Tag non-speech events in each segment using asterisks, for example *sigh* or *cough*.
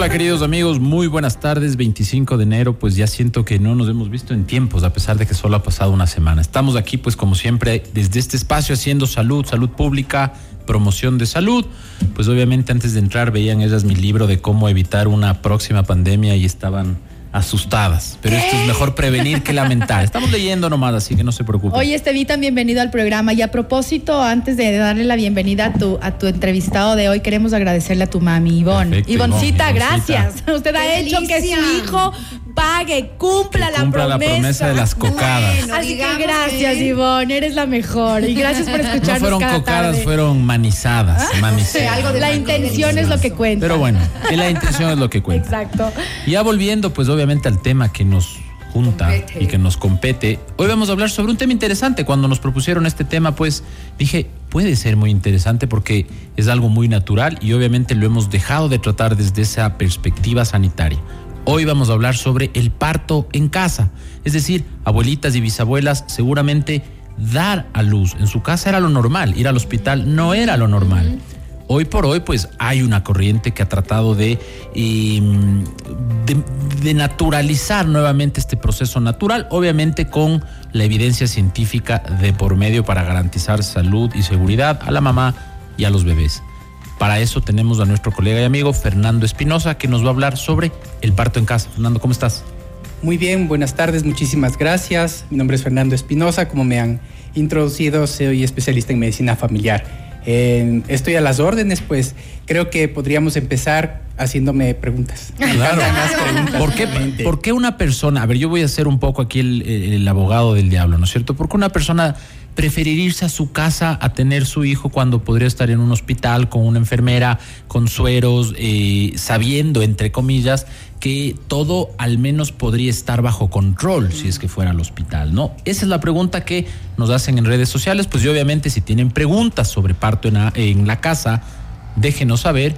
Hola queridos amigos, muy buenas tardes. 25 de enero, pues ya siento que no nos hemos visto en tiempos, a pesar de que solo ha pasado una semana. Estamos aquí, pues como siempre, desde este espacio haciendo salud, salud pública, promoción de salud. Pues obviamente antes de entrar veían ellas mi libro de cómo evitar una próxima pandemia y estaban asustadas. Pero esto es mejor prevenir que lamentar. Estamos leyendo nomás, así que no se preocupen. Oye, Estevitan, bienvenido al programa. Y a propósito, antes de darle la bienvenida a tu, a tu entrevistado de hoy, queremos agradecerle a tu mami, Ivonne. Perfecto, Ivoncita, Ivonne, Ivoncita. gracias. *laughs* Usted ha ¡Qué hecho que su hijo pague, cumpla, Que la, cumpla la promesa. promesa de las cocadas. Bueno, Así que gracias, que- Ivonne, eres la mejor. Y gracias por *laughs* escucharnos No fueron cada cocadas, tarde. fueron manizadas. manizadas. Sí, algo de La intención es lo que cuenta. Pero bueno, y la intención es lo que cuenta. Exacto. Y Ya volviendo, pues obviamente al tema que nos junta y que nos compete, hoy vamos a hablar sobre un tema interesante. Cuando nos propusieron este tema, pues dije, puede ser muy interesante porque es algo muy natural y obviamente lo hemos dejado de tratar desde esa perspectiva sanitaria. Hoy vamos a hablar sobre el parto en casa, es decir, abuelitas y bisabuelas seguramente dar a luz en su casa era lo normal, ir al hospital no era lo normal. Hoy por hoy, pues hay una corriente que ha tratado de, eh, de, de naturalizar nuevamente este proceso natural, obviamente con la evidencia científica de por medio para garantizar salud y seguridad a la mamá y a los bebés. Para eso tenemos a nuestro colega y amigo Fernando Espinosa que nos va a hablar sobre el parto en casa. Fernando, ¿cómo estás? Muy bien, buenas tardes, muchísimas gracias. Mi nombre es Fernando Espinosa, como me han introducido, soy especialista en medicina familiar. Eh, estoy a las órdenes, pues creo que podríamos empezar haciéndome preguntas. Claro. *laughs* Preguntas, ¿Por qué, por qué una persona, a ver, yo voy a ser un poco aquí el, el abogado del diablo, ¿no es cierto? ¿Por qué una persona preferiría irse a su casa a tener su hijo cuando podría estar en un hospital con una enfermera, con sueros, eh, sabiendo, entre comillas, que todo al menos podría estar bajo control si es que fuera al hospital, ¿no? Esa es la pregunta que nos hacen en redes sociales, pues y obviamente si tienen preguntas sobre parto en la, en la casa, déjenos saber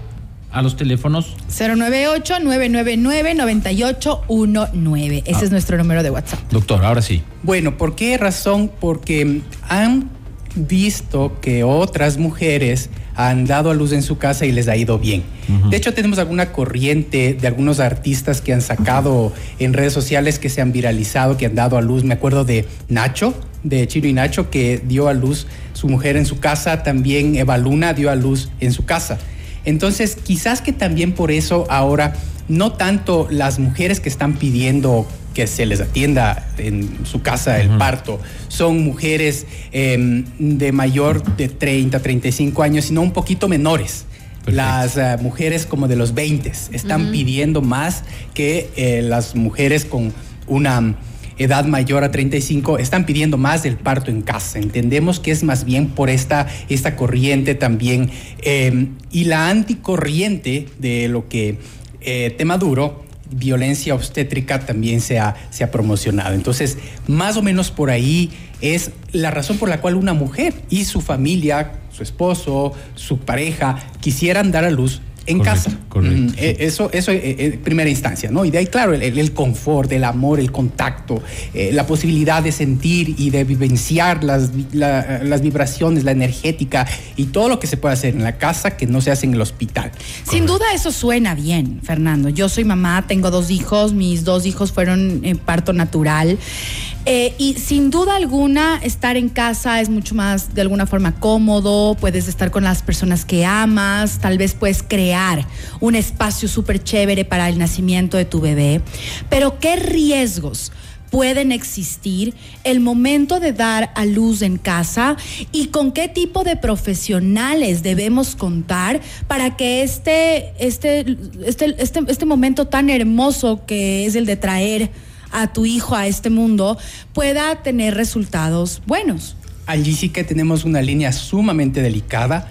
a los teléfonos 098-999-9819. Ese es nuestro número de WhatsApp. Doctor, ahora sí. Bueno, ¿por qué razón? Porque han visto que otras mujeres han dado a luz en su casa y les ha ido bien. De hecho, tenemos alguna corriente de algunos artistas que han sacado en redes sociales que se han viralizado, que han dado a luz. Me acuerdo de Nacho, de Chino y Nacho, que dio a luz su mujer en su casa. También Eva Luna dio a luz en su casa. Entonces, quizás que también por eso ahora no tanto las mujeres que están pidiendo que se les atienda en su casa el parto son mujeres eh, de mayor de 30, 35 años, sino un poquito menores. Perfecto. Las eh, mujeres como de los 20 están pidiendo más que eh, las mujeres con una edad mayor a 35 están pidiendo más del parto en casa. Entendemos que es más bien por esta, esta corriente también eh, y la anticorriente de lo que eh, tema duro, violencia obstétrica también se ha, promocionado. Entonces, más o menos por ahí es la razón por la cual una mujer y su familia, su esposo, su pareja, quisieran dar a luz en Correcto, casa. correcto, Mm, sí. eh, Eso, eso eh, en primera instancia, ¿no? Y de ahí, claro, el, confort, el amor, el contacto, eh, la posibilidad de sentir y de vivenciar las, la- las vibraciones, la energética y todo lo que se puede hacer en la casa que no se hace en el hospital. Sin duda eso suena bien, Fernando. Yo soy mamá, tengo dos hijos, mis dos hijos fueron en parto natural. Eh, y sin duda alguna, estar en casa es mucho más de alguna forma cómodo, puedes estar con las personas que amas, tal vez puedes crear un espacio súper chévere para el nacimiento de tu bebé. Pero ¿qué riesgos? pueden existir el momento de dar a luz en casa y con qué tipo de profesionales debemos contar para que este, este, este, este, este momento tan hermoso que es el de traer a tu hijo a este mundo pueda tener resultados buenos. Allí sí que tenemos una línea sumamente delicada.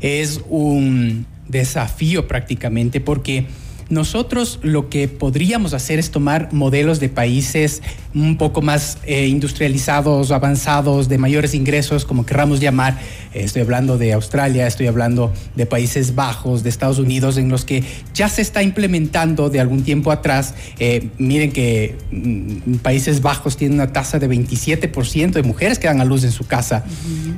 Es un desafío prácticamente porque nosotros lo que podríamos hacer es tomar modelos de países un poco más eh, industrializados, avanzados, de mayores ingresos, como querramos llamar. Eh, estoy hablando de Australia, estoy hablando de Países Bajos, de Estados Unidos, en los que ya se está implementando de algún tiempo atrás. Eh, miren que mm, Países Bajos tiene una tasa de 27% de mujeres que dan a luz en su casa.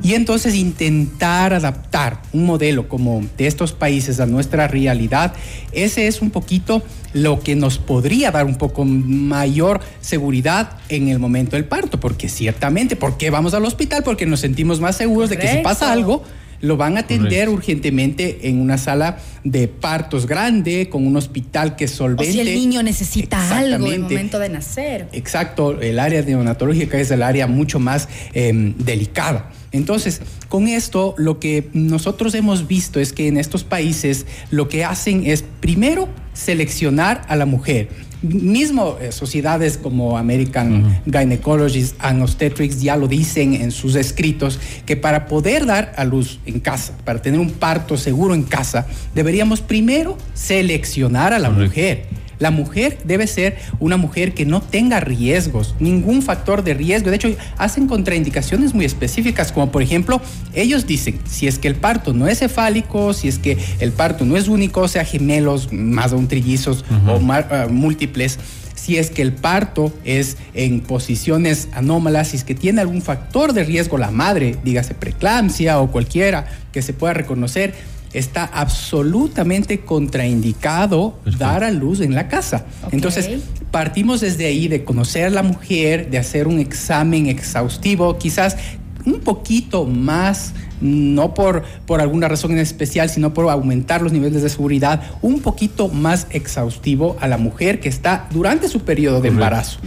Y entonces intentar adaptar un modelo como de estos países a nuestra realidad, ese es un poco poquito lo que nos podría dar un poco mayor seguridad en el momento del parto, porque ciertamente, ¿por qué vamos al hospital? Porque nos sentimos más seguros de que si pasa algo, lo van a atender urgentemente en una sala de partos grande, con un hospital que solvente. O si el niño necesita algo en el momento de nacer. Exacto, el área neonatológica es el área mucho más em, delicada. Entonces, con esto lo que nosotros hemos visto es que en estos países lo que hacen es primero seleccionar a la mujer. Mismo eh, sociedades como American Gynecologists and Obstetrics ya lo dicen en sus escritos, que para poder dar a luz en casa, para tener un parto seguro en casa, deberíamos primero seleccionar a la mujer la mujer debe ser una mujer que no tenga riesgos, ningún factor de riesgo. De hecho, hacen contraindicaciones muy específicas, como por ejemplo, ellos dicen, si es que el parto no es cefálico, si es que el parto no es único, sea gemelos, más de un trillizos o ah, múltiples, si es que el parto es en posiciones anómalas, si es que tiene algún factor de riesgo la madre, dígase preeclampsia o cualquiera que se pueda reconocer, está absolutamente contraindicado dar a luz en la casa. Entonces, partimos desde ahí de conocer a la mujer, de hacer un examen exhaustivo, quizás un poquito más, no por, por alguna razón en especial, sino por aumentar los niveles de seguridad, un poquito más exhaustivo a la mujer que está durante su periodo de embarazo.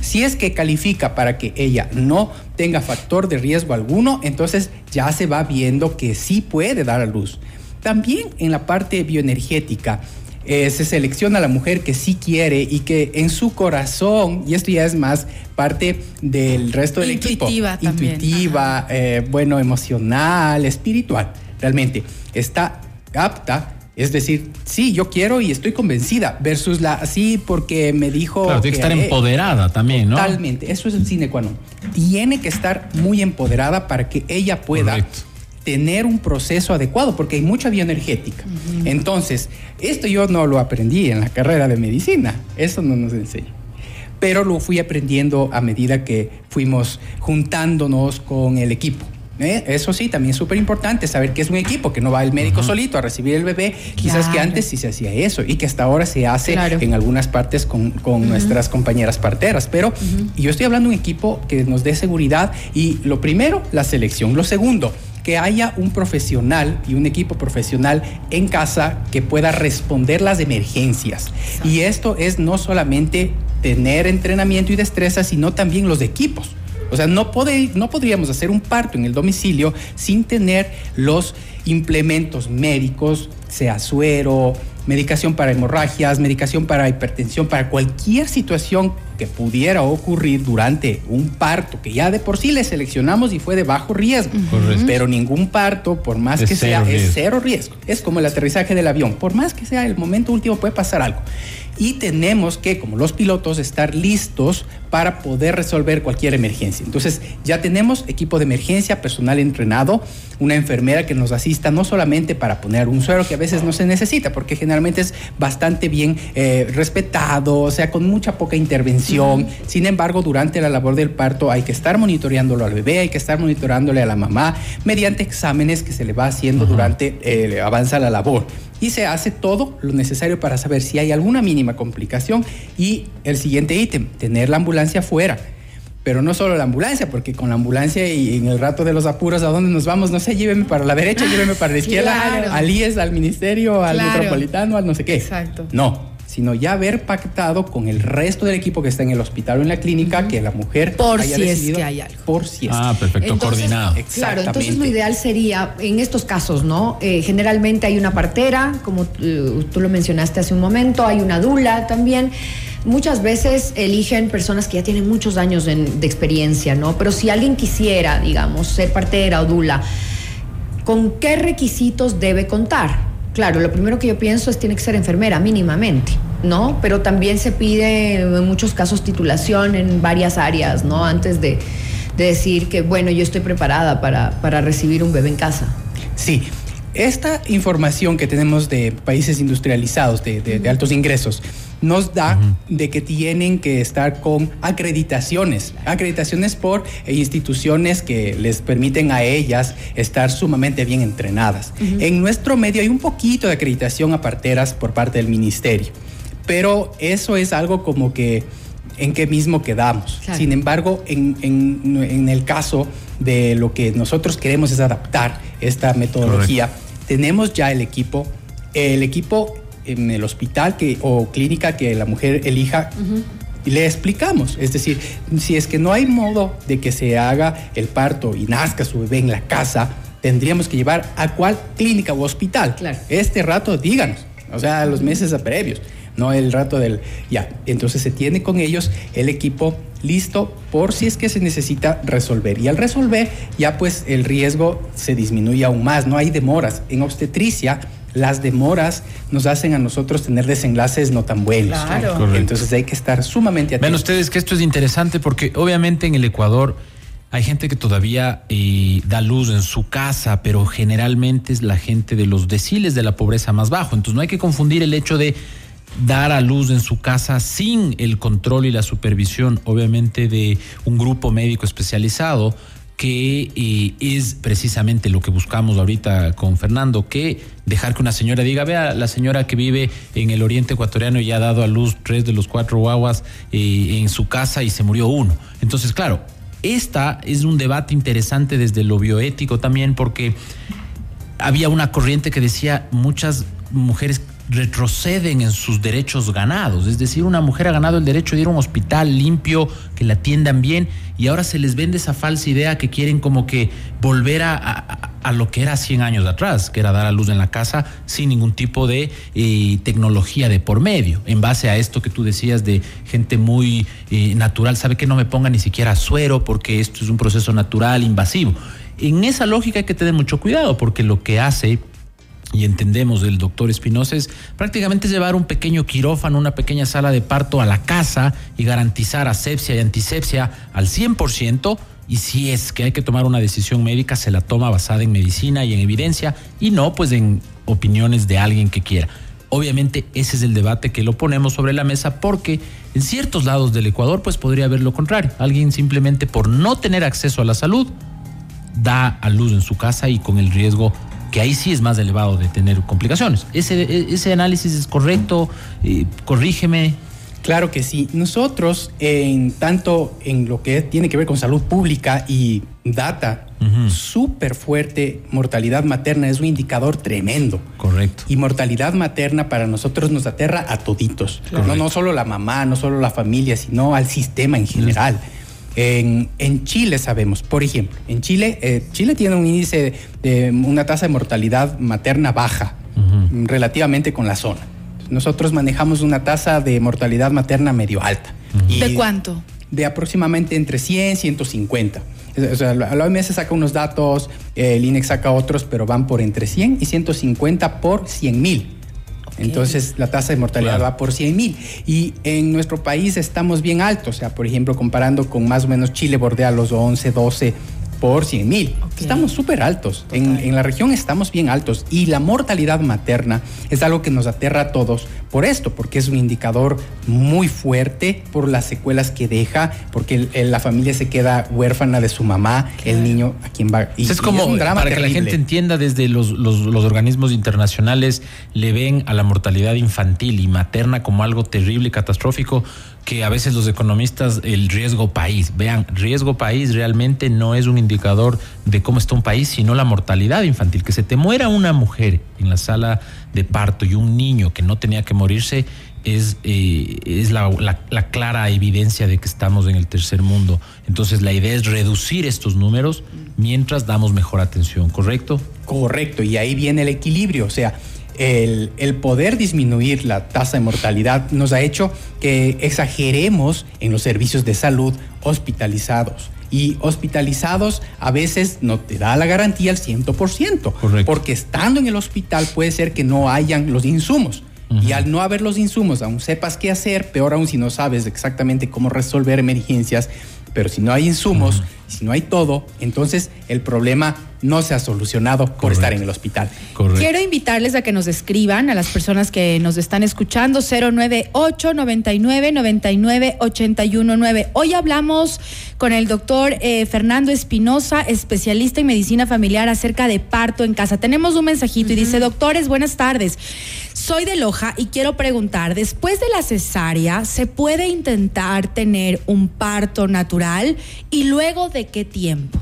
Si es que califica para que ella no tenga factor de riesgo alguno, entonces ya se va viendo que sí puede dar a luz. También en la parte bioenergética, eh, se selecciona a la mujer que sí quiere y que en su corazón, y esto ya es más parte del resto del equipo, intuitiva, eh, bueno, emocional, espiritual, realmente está apta. Es decir, sí, yo quiero y estoy convencida, versus la así porque me dijo. Claro, tiene que, estar empoderada también, ¿no? Totalmente, eso es el cine qua Tiene que estar muy empoderada para que ella pueda tener un proceso adecuado, porque hay mucha bioenergética. Entonces, esto yo no lo aprendí en la carrera de medicina, eso no nos enseña. Pero lo fui aprendiendo a medida que fuimos juntándonos con el equipo. ¿eh? Eso sí, también es súper importante saber que es un equipo, que no va el médico solito a recibir el bebé. Quizás que antes sí se hacía eso y que hasta ahora se hace en algunas partes con, nuestras compañeras parteras. Pero yo estoy hablando de un equipo que nos dé seguridad y lo primero, la selección. Lo segundo, que haya un profesional y un equipo profesional en casa que pueda responder las emergencias. Y esto es no solamente tener entrenamiento y destreza, sino también los equipos. O sea, no, no podríamos hacer un parto en el domicilio sin tener los implementos médicos, sea suero, medicación para hemorragias, medicación para hipertensión, para cualquier situación que pudiera ocurrir durante un parto, que ya de por sí le seleccionamos y fue de bajo riesgo. Pero ningún parto, por más que sea, es cero riesgo. Es como el aterrizaje del avión. Por más que sea el momento último, puede pasar algo y tenemos que, como los pilotos, estar listos para poder resolver cualquier emergencia. Entonces, ya tenemos equipo de emergencia, personal entrenado, una enfermera que nos asista no solamente para poner un suero que a veces no se necesita, porque generalmente es bastante bien eh, respetado, o sea, con mucha poca intervención. Sin embargo, durante la labor del parto hay que estar monitoreándolo al bebé, hay que estar monitoreándole a la mamá mediante exámenes que se le va haciendo durante eh, avanza la labor y se hace todo lo necesario para saber si hay alguna mínima complicación y el siguiente ítem, tener la ambulancia fuera. Pero no solo la ambulancia, porque con la ambulancia y en el rato de los apuros, ¿a dónde nos vamos? No sé, lléveme para la derecha, lléveme para la *laughs* izquierda, al IES, al ministerio, al metropolitano, al no sé qué. Exacto. No, sino ya haber pactado con el resto del equipo que está en el hospital o en la clínica que la mujer por si es que hay algo. Por si es. Ah, perfecto, coordinado. Claro, entonces lo ideal sería, en estos casos, ¿no? Eh, generalmente hay una partera, como eh, tú lo mencionaste hace un momento, hay una dula también. Muchas veces eligen personas que ya tienen muchos años de experiencia, ¿no? Pero si alguien quisiera, digamos, ser partera o dula, ¿con qué requisitos debe contar? Claro, lo primero que yo pienso es tiene que ser enfermera mínimamente, ¿no? Pero también se pide en muchos casos titulación en varias áreas, ¿no? Antes de, decir que, bueno, yo estoy preparada para, para recibir un bebé en casa. Sí, esta información que tenemos de países industrializados, de, altos ingresos, nos da de que tienen que estar con acreditaciones, acreditaciones por instituciones que les permiten a ellas estar sumamente bien entrenadas. En nuestro medio hay un poquito de acreditación a parteras por parte del ministerio, pero eso es algo como que en qué mismo quedamos. Sin embargo, en, en, el caso de lo que nosotros queremos es adaptar esta metodología, tenemos ya el equipo, el equipo en el hospital que, o clínica que la mujer elija. Y le explicamos, es decir, si es que no hay modo de que se haga el parto y nazca su bebé en la casa, tendríamos que llevar a cuál clínica o hospital. Este rato díganos, o sea, los meses previos no el rato del ya. Entonces se tiene con ellos el equipo listo por si es que se necesita resolver. Y al resolver ya pues el riesgo se disminuye aún más, no hay demoras. En obstetricia las demoras nos hacen a nosotros tener desenlaces no tan buenos. Claro. Entonces hay que estar sumamente atentos. Ven ustedes que esto es interesante porque obviamente en el Ecuador hay gente que todavía eh, da luz en su casa, pero generalmente es la gente de los deciles de la pobreza más bajo. Entonces no hay que confundir el hecho de dar a luz en su casa sin el control y la supervisión, obviamente, de un grupo médico especializado que eh, es precisamente lo que buscamos ahorita con Fernando, que dejar que una señora diga, vea, la señora que vive en el oriente ecuatoriano y ha dado a luz tres de los cuatro guaguas eh, en su casa y se murió uno. Entonces, claro, esta es un debate interesante desde lo bioético también, porque había una corriente que decía muchas mujeres retroceden en sus derechos ganados. Es decir, una mujer ha ganado el derecho de ir a un hospital limpio, que la atiendan bien, y ahora se les vende esa falsa idea que quieren como que volver a, lo que era 100 años atrás, que era dar a luz en la casa sin ningún tipo de eh, tecnología de por medio. En base a esto que tú decías de gente muy eh, natural, sabe que no me ponga ni siquiera suero porque esto es un proceso natural, invasivo. En esa lógica hay que tener mucho cuidado porque lo que hace y entendemos del doctor Espinosa es prácticamente llevar un pequeño quirófano, una pequeña sala de parto a la casa y garantizar asepsia y antisepsia al 100%. Y si es que hay que tomar una decisión médica, se la toma basada en medicina y en evidencia y no pues en opiniones de alguien que quiera. Obviamente ese es el debate que lo ponemos sobre la mesa porque en ciertos lados del Ecuador pues podría haber lo contrario. Alguien simplemente por no tener acceso a la salud da a luz en su casa y con el riesgo que ahí sí es más elevado de tener complicaciones. ¿Ese, ese análisis es correcto? Eh, corrígeme. Claro que sí. Nosotros, en tanto en lo que tiene que ver con salud pública y data, súper fuerte, mortalidad materna es un indicador tremendo. Correcto. Y mortalidad materna para nosotros nos aterra a toditos. No, no solo la mamá, no solo la familia, sino al sistema en general. En, Chile sabemos, por ejemplo, en Chile, eh, Chile tiene un índice de, una tasa de mortalidad materna baja, relativamente con la zona. Nosotros manejamos una tasa de mortalidad materna medio alta. ¿De cuánto? De aproximadamente entre 100 y 150. O sea, la OMS saca unos datos, el INEX saca otros, pero van por entre 100 y 150 por 100 mil. Entonces la tasa de mortalidad va por 100 mil. Y en nuestro país estamos bien altos, o sea, por ejemplo, comparando con más o menos Chile bordea los 11, 12 por 100 mil. Estamos súper altos. En, la región estamos bien altos. Y la mortalidad materna es algo que nos aterra a todos por esto, porque es un indicador muy fuerte por las secuelas que deja, porque la familia se queda huérfana de su mamá, el niño a quien va. Y, es como, para que la gente entienda, desde los, los organismos internacionales le ven a la mortalidad infantil y materna como algo terrible y catastrófico que a veces los economistas el riesgo país, vean, riesgo país realmente no es un indicador de cómo está un país, sino la mortalidad infantil. Que se te muera una mujer en la sala de parto y un niño que no tenía que morirse es, eh, es la, la, clara evidencia de que estamos en el tercer mundo. Entonces la idea es reducir estos números mientras damos mejor atención, ¿correcto? Correcto, y ahí viene el equilibrio, o sea, el, poder disminuir la tasa de mortalidad nos ha hecho que exageremos en los servicios de salud hospitalizados. Y hospitalizados a veces no te da la garantía al 100%, porque estando en el hospital puede ser que no hayan los insumos. Y al no haber los insumos, aún sepas qué hacer, peor aún si no sabes exactamente cómo resolver emergencias, pero si no hay insumos, Si no hay todo, entonces el problema no se ha solucionado por estar en el hospital. Quiero invitarles a que nos escriban a las personas que nos están escuchando 098 99 99 819. Hoy hablamos con el doctor eh, Fernando Espinosa, especialista en medicina familiar acerca de parto en casa. Tenemos un mensajito y dice, doctores, buenas tardes. Soy de Loja y quiero preguntar, después de la cesárea, ¿se puede intentar tener un parto natural y luego de qué tiempo?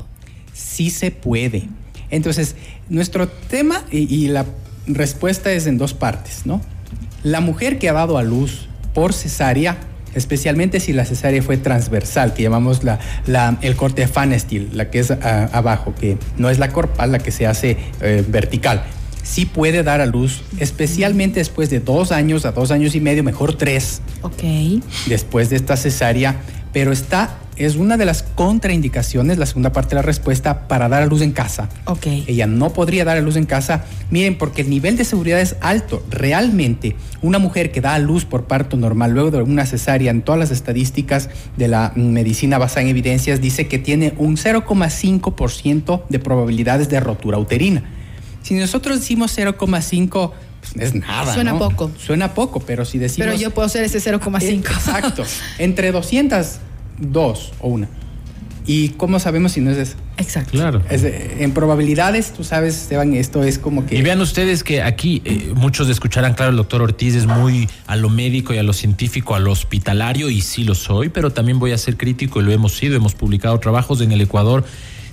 sí se puede. Entonces, nuestro tema y, la respuesta es en dos partes, ¿no? La mujer que ha dado a luz por cesárea, especialmente si la cesárea fue transversal, que llamamos la, el corte de Fanestil, la que es abajo, que no es la corpal, la que se hace eh, vertical. Sí puede dar a luz, especialmente después de dos años a dos años y medio, mejor tres. Ok. Después de esta cesárea, pero está es una de las contraindicaciones, la segunda parte de la respuesta, para dar a luz en casa. Ok. Ella no podría dar a luz en casa. Miren, porque el nivel de seguridad es alto. Realmente, una mujer que da a luz por parto normal, luego de una cesárea, en todas las estadísticas de la medicina basada en evidencias, dice que tiene un 0,5% de probabilidades de rotura uterina. Si nosotros decimos 0,5%, pues es nada. Suena poco. Suena poco, pero si decimos. Pero yo puedo ser ese 0,5. Exacto. *laughs* Entre 200 dos o una. ¿Y cómo sabemos si no es eso? Exacto. Claro. en probabilidades, tú sabes, Esteban, esto es como que... Y vean ustedes que aquí eh, muchos escucharán, claro, el doctor Ortiz es muy a lo médico y a lo científico, a lo hospitalario, y sí lo soy, pero también voy a ser crítico y lo hemos sido, hemos publicado trabajos en el Ecuador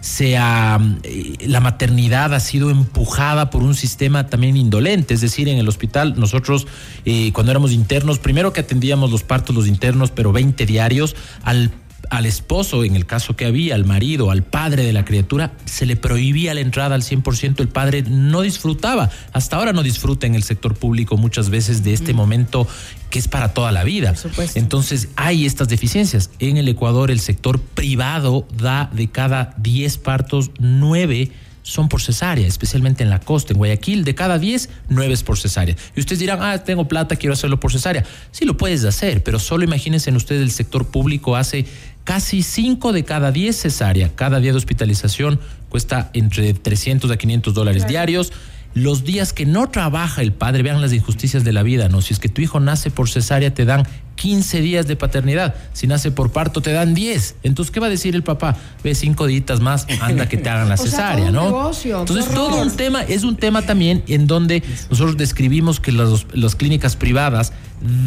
sea eh, la maternidad ha sido empujada por un sistema también indolente, es decir, en el hospital nosotros eh, cuando éramos internos, primero que atendíamos los partos los internos, pero 20 diarios, al al esposo, en el caso que había, al marido, al padre de la criatura, se le prohibía la entrada al 100%, el padre no disfrutaba, hasta ahora no disfruta en el sector público muchas veces de este momento que es para toda la vida. Entonces hay estas deficiencias. En el Ecuador el sector privado da de cada 10 partos 9 son por cesárea, especialmente en la costa, en Guayaquil, de cada 10, 9 es por cesárea. Y ustedes dirán, ah, tengo plata, quiero hacerlo por cesárea. Sí lo puedes hacer, pero solo imagínense en ustedes el sector público hace casi 5 de cada 10 cesárea. Cada día de hospitalización cuesta entre 300 a 500 dólares diarios los días que no trabaja el padre, vean las injusticias de la vida, ¿no? Si es que tu hijo nace por cesárea, te dan 15 días de paternidad. Si nace por parto, te dan 10. Entonces, ¿qué va a decir el papá? Ve cinco días más, anda que te hagan la *laughs* cesárea, ¿no? Entonces, todo un tema, es un tema también en donde nosotros describimos que las, las clínicas privadas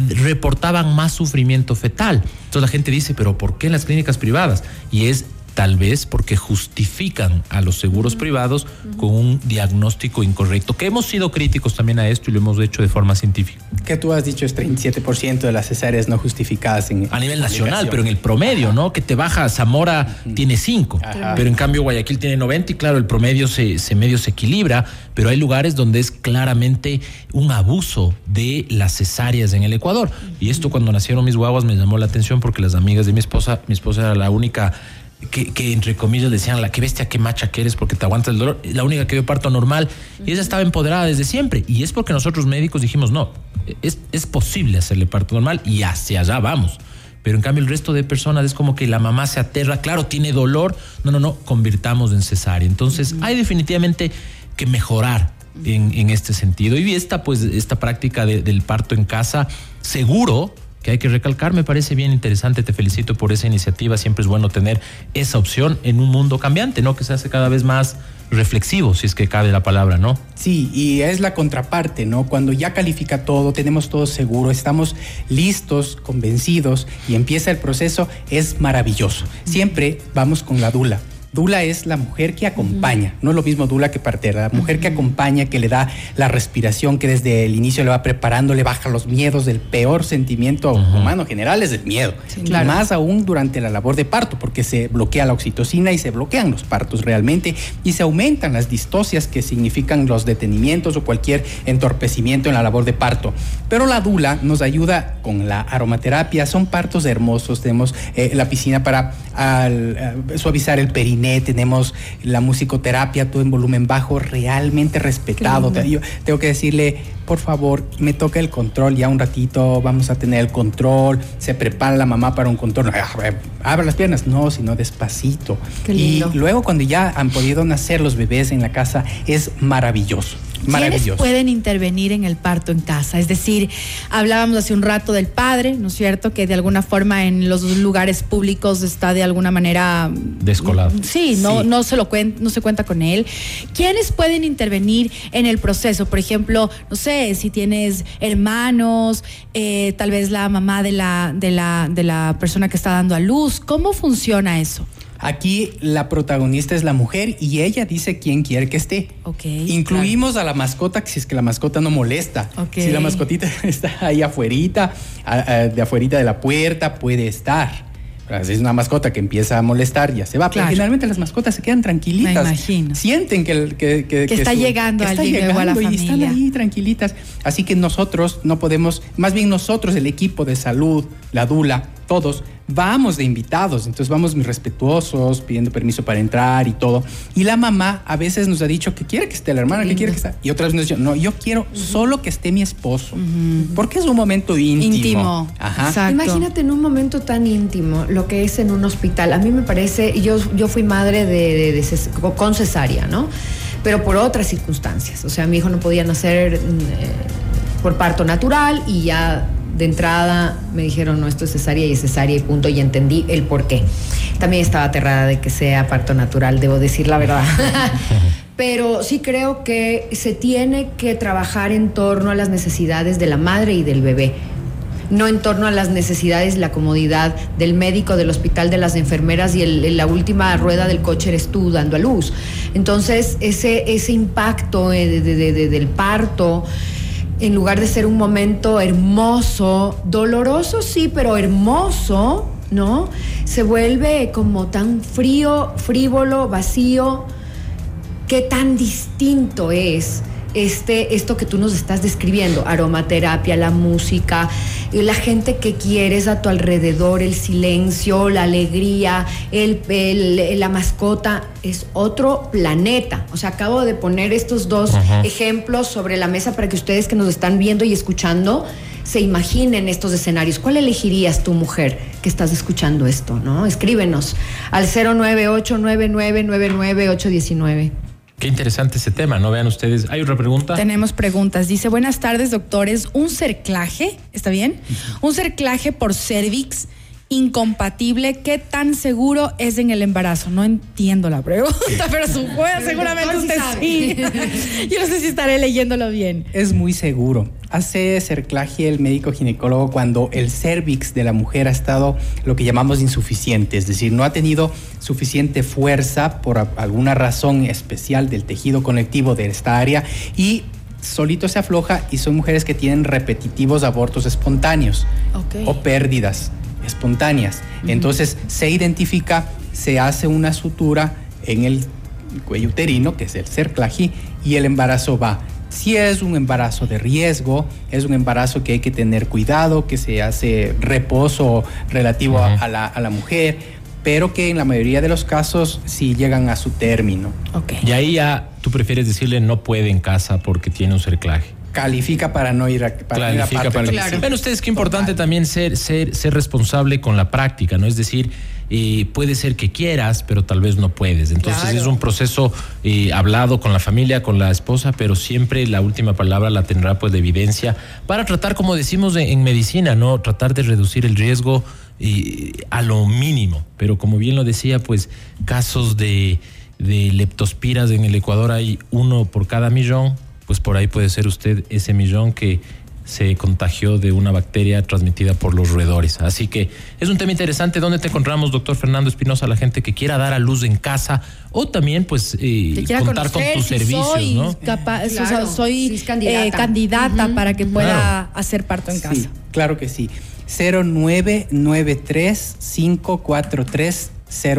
reportaban más sufrimiento fetal. Entonces la gente dice, pero ¿por qué las clínicas privadas? Y es tal vez porque justifican a los seguros privados con un diagnóstico incorrecto, que hemos sido críticos también a esto y lo hemos hecho de forma científica. Que tú has dicho es 37% de las cesáreas no justificadas en... A nivel nacional, pero en el promedio, ¿no? Que te baja, Zamora tiene 5, pero en cambio Guayaquil tiene 90 y claro, el promedio se, se medio se equilibra, pero hay lugares donde es claramente un abuso de las cesáreas en el Ecuador. Y esto cuando nacieron mis guaguas me llamó la atención porque las amigas de mi esposa, mi esposa era la única que, entre comillas decían, la que bestia, qué macha que eres porque te aguantas el dolor, la única que dio parto normal, y ella estaba empoderada desde siempre. Y es porque nosotros médicos dijimos, no, es, es posible hacerle parto normal y hacia allá vamos. Pero en cambio el resto de personas es como que la mamá se aterra, claro, tiene dolor, no, no, no, convirtamos en cesárea. Entonces hay definitivamente que mejorar en, en, este sentido. Y esta, pues, esta práctica del parto en casa, seguro, que hay que recalcar. Me parece bien interesante, te felicito por esa iniciativa. Siempre es bueno tener esa opción en un mundo cambiante, ¿no? Que se hace cada vez más reflexivo, si es que cabe la palabra, ¿no? Sí, y es la contraparte, ¿no? Cuando ya califica todo, tenemos todo seguro, estamos listos, convencidos y empieza el proceso, es maravilloso. Siempre vamos con la dula Dula es la mujer que acompaña, no es lo mismo Dula que partera, la mujer que acompaña, que le da la respiración, que desde el inicio le va preparando, le baja los miedos, del peor sentimiento humano general es el miedo. Más aún durante la labor de parto, porque se bloquea la oxitocina y se bloquean los partos realmente y se aumentan las distocias que significan los detenimientos o cualquier entorpecimiento en la labor de parto. Pero la Dula nos ayuda con la aromaterapia, son partos hermosos, tenemos eh, la piscina para suavizar el períneo caminé, tenemos la musicoterapia, todo en volumen bajo, realmente respetado. Yo tengo que decirle, por favor, me toca el control ya un ratito, vamos a tener el control, se prepara la mamá para un control, abra las piernas, no, sino despacito. Y luego cuando ya han podido nacer los bebés en la casa, es maravilloso. ¿Quiénes pueden intervenir en el parto en casa? Es decir, hablábamos hace un rato del padre, ¿no es cierto? Que de alguna forma en los lugares públicos está de alguna manera descolado. Sí, no, no se lo cuenta, no se cuenta con él. ¿Quiénes pueden intervenir en el proceso? Por ejemplo, no sé, si tienes hermanos, eh, tal vez la mamá de la, de la, de la persona que está dando a luz. ¿Cómo funciona eso? Aquí la protagonista es la mujer y ella dice quién quiere que esté. Okay, Incluimos a la mascota si es que la mascota no molesta. Si la mascotita *laughs* está ahí afuerita, de afuerita de la puerta, puede estar. Si es una mascota que empieza a molestar, ya se va. Pero generalmente las mascotas se quedan tranquilitas. Me imagino. Sienten que, que, que, está llegando que alguien está llegando y están ahí tranquilitas. Así que nosotros no podemos, más bien nosotros, el equipo de salud, la DULA, todos, vamos de invitados, entonces vamos muy respetuosos, pidiendo permiso para entrar y todo. Y la mamá a veces nos ha dicho que quiere que esté la hermana, que quiere que esté. Y otras veces nos dicho, no, yo quiero solo que esté mi esposo, porque es un momento íntimo. Íntimo. Ajá. Imagínate en un momento tan íntimo lo que es en un hospital. A mí me parece, yo, yo fui madre de, con cesárea, ¿no? Pero por otras circunstancias. O sea, mi hijo no podía nacer eh, por parto natural y ya de entrada me dijeron, no, esto es cesárea y es cesárea y punto, y entendí el por qué. También estaba aterrada de que sea parto natural, debo decir la verdad. *laughs* Pero sí creo que se tiene que trabajar en torno a las necesidades de la madre y del bebé no en torno a las necesidades y la comodidad del médico, del hospital, de las enfermeras y la última rueda del coche eres tú dando a luz. Entonces, ese, ese impacto eh, del parto en lugar de ser un momento hermoso, doloroso sí, pero hermoso, ¿no? Se vuelve como tan frío, frívolo, vacío. ¿Qué tan distinto es este, esto que tú nos estás describiendo, aromaterapia, la música, la gente que quieres a tu alrededor, el silencio, la alegría, el, la mascota, es otro planeta. O sea, acabo de poner estos dos ejemplos sobre la mesa para que ustedes que nos están viendo y escuchando se imaginen estos escenarios. ¿Cuál elegirías tu mujer que estás escuchando esto? ¿no? Escríbenos al 098 819 Qué interesante ese tema, ¿no? Vean ustedes. ¿Hay otra pregunta? Tenemos preguntas. Dice, buenas tardes, doctores. Un cerclaje, ¿está bien? Un cerclaje por cervix incompatible, ¿qué tan seguro es en el embarazo? No entiendo la pregunta, *laughs* pero seguramente usted sí. *laughs* Yo no sé si estaré leyéndolo bien. Es muy seguro. Hace cerclaje el médico ginecólogo cuando el cervix de la mujer ha estado lo que llamamos insuficiente, es decir, no ha tenido suficiente fuerza por alguna razón especial del tejido conectivo de esta área y solito se afloja y son mujeres que tienen repetitivos abortos espontáneos o pérdidas espontáneas. Entonces se identifica, se hace una sutura en el cuello uterino, que es el cerclaje, y el embarazo va. Si es un embarazo de riesgo, es un embarazo que hay que tener cuidado, que se hace reposo relativo a, la, a, la, mujer, pero que en la mayoría de los casos sí llegan a su término. Y ahí ya tú prefieres decirle no puede en casa porque tiene un cerclaje califica para no ir a, para ir a Bueno, ustedes qué importante también ser, ser, ser responsable con la práctica, ¿no? Es decir, eh, puede ser que quieras, pero tal vez no puedes. Entonces es un proceso eh, hablado con la familia, con la esposa, pero siempre la última palabra la tendrá pues de evidencia para tratar, como decimos en, medicina, ¿no? Tratar de reducir el riesgo eh, a lo mínimo. Pero como bien lo decía, pues casos de, de leptospiras en el Ecuador hay uno por cada millón pues por ahí puede ser usted ese millón que se contagió de una bacteria transmitida por los roedores. Así que es un tema interesante. ¿Dónde te encontramos, doctor Fernando Espinosa? La gente que quiera dar a luz en casa o también, pues, eh, contar con tus servicios, soy ¿no? soy candidata, eh, para que pueda hacer parto en casa. claro que sí. 0993 543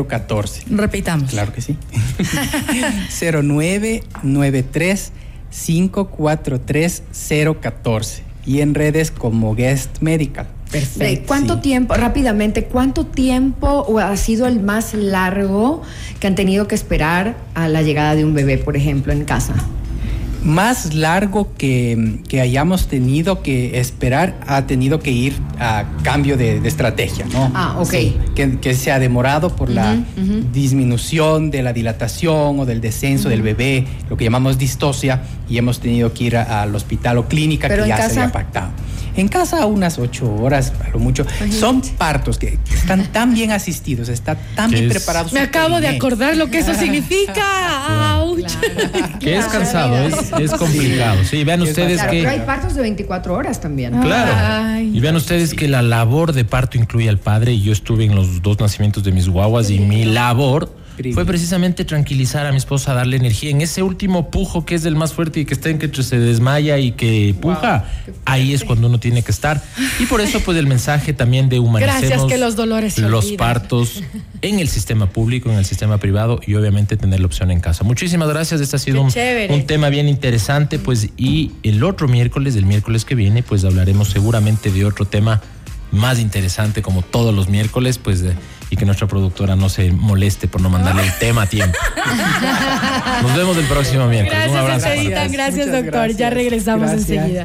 014. Repitamos. Claro que sí. *laughs* 0993 543014 y en redes como Guest Medical. Perfecto. ¿Cuánto tiempo, rápidamente, cuánto tiempo ha sido el más largo que han tenido que esperar a la llegada de un bebé, por ejemplo, en casa? Más largo que, hayamos tenido que esperar ha tenido que ir a cambio de, estrategia, ¿no? Ah, ok. que, se ha demorado por la disminución de la dilatación o del descenso del bebé, lo que llamamos distosia, y hemos tenido que ir al hospital o clínica que ya se había pactado. En casa unas ocho horas, a lo mucho. Son partos que están tan bien asistidos, están tan bien preparados. Me acabo de acordar lo que eso significa. ¡Auch! Que es cansado, es, complicado. Sí, vean ustedes que... Pero hay partos de 24 horas también. Claro. y vean ustedes que la labor de parto incluye al padre. Y yo estuve en los dos nacimientos de mis guaguas y mi labor fue precisamente tranquilizar a mi esposa, darle energía. En ese último pujo que es el más fuerte y que está en que se desmaya y que puja, ahí es cuando uno tiene que estar. Y por eso, pues, el mensaje también de los dolores los partos en el sistema público, en el sistema privado y obviamente tener la opción en casa. Muchísimas gracias. Este ha sido un, un, tema bien interesante, pues, y el otro miércoles, el miércoles que viene, pues hablaremos seguramente de otro tema más interesante como todos los miércoles, pues y que nuestra productora no se moleste por no mandarle el tema a tiempo. *laughs* Nos vemos el próximo miércoles. Gracias, Un abrazo. Gracias, doctor. Ya regresamos enseguida.